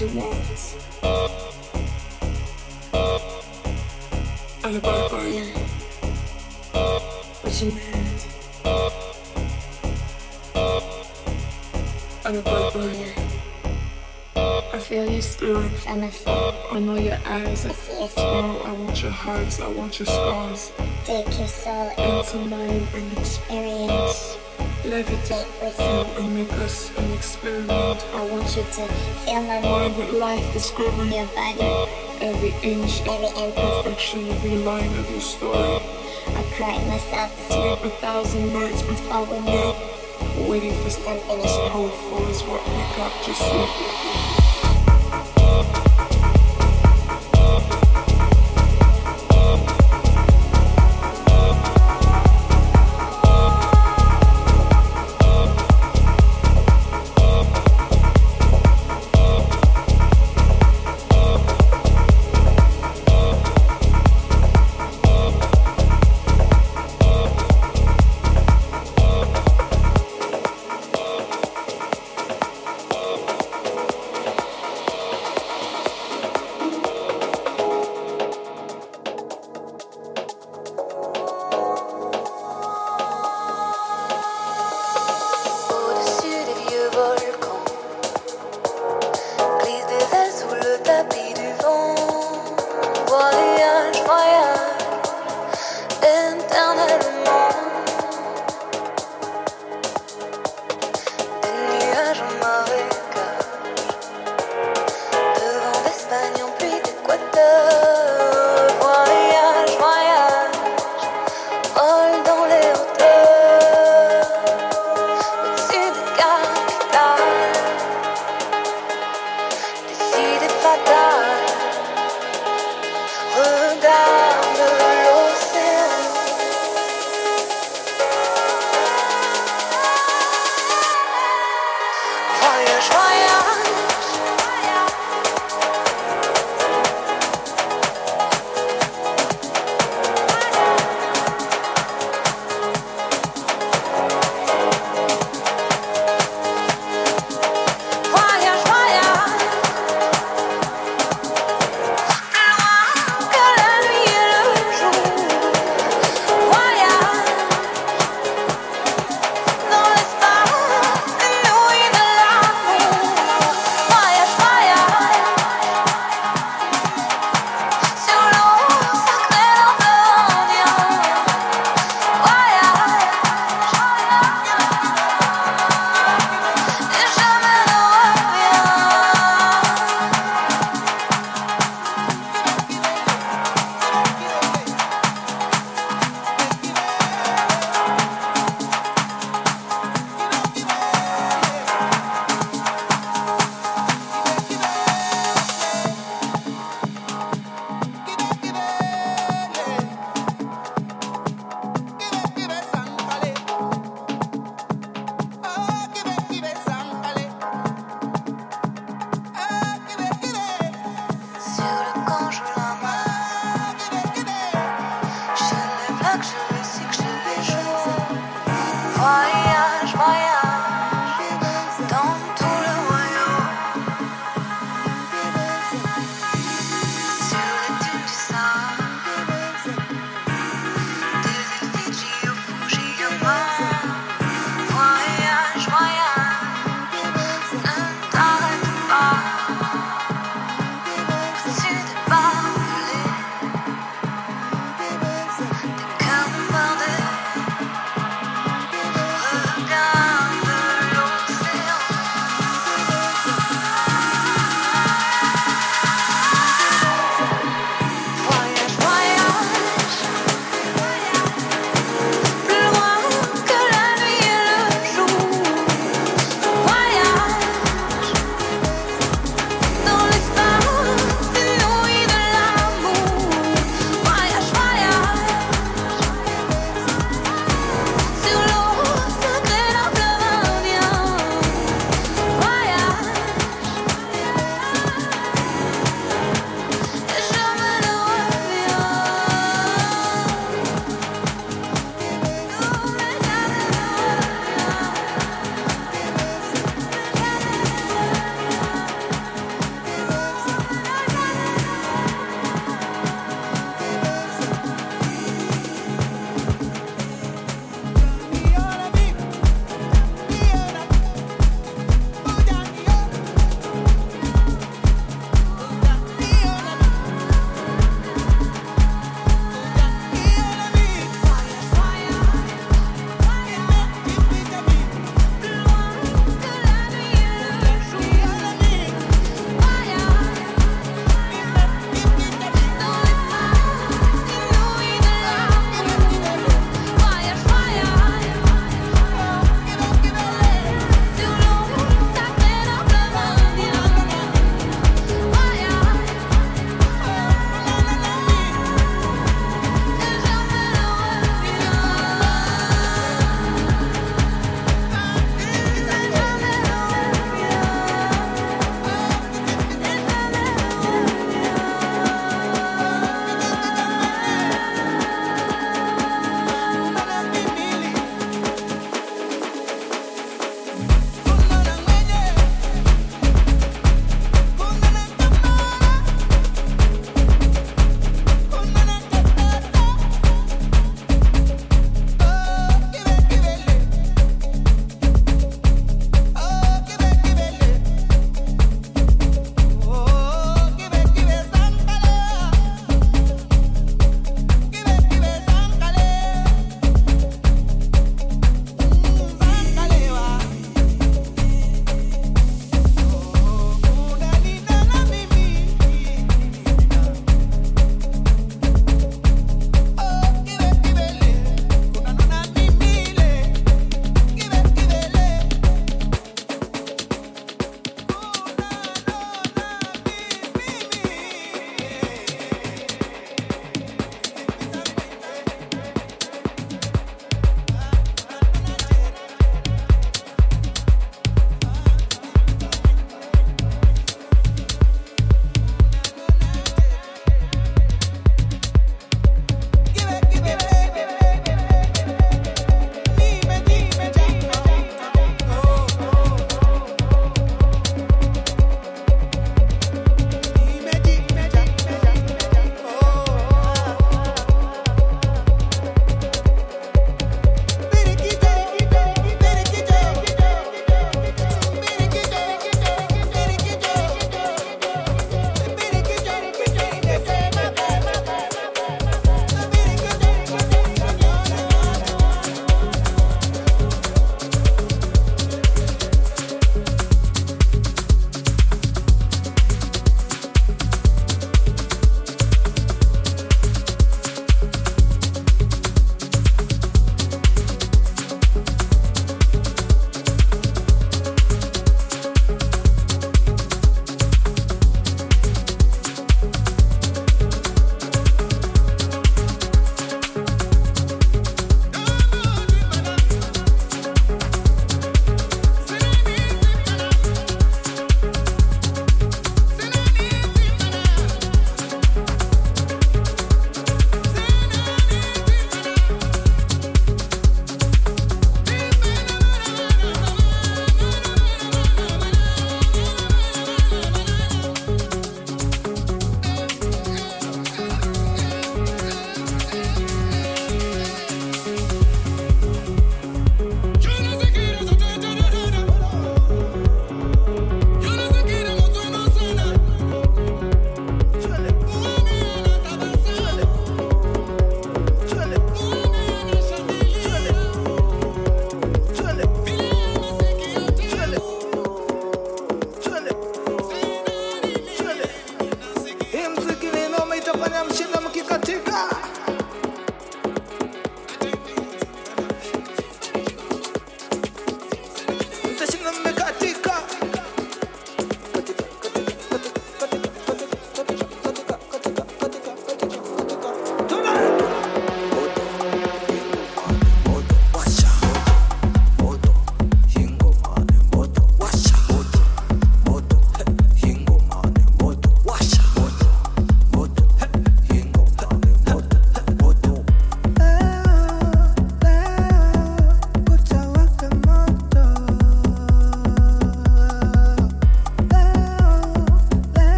what you want. Alle bye bye. Yeah. What you need. Bye bye. Yeah. I feel your spirit. I know your eyes. I see your smile. I want your hugs. I want your scars. Take your soul into mine and experience. Levitate with you and make us an experiment. I want you to feel my mind life discovering your body. Every inch, every imperfection, every line of your story. I cried myself to sleep a thousand nights before we met. Waiting for something as powerful as what we got just yet.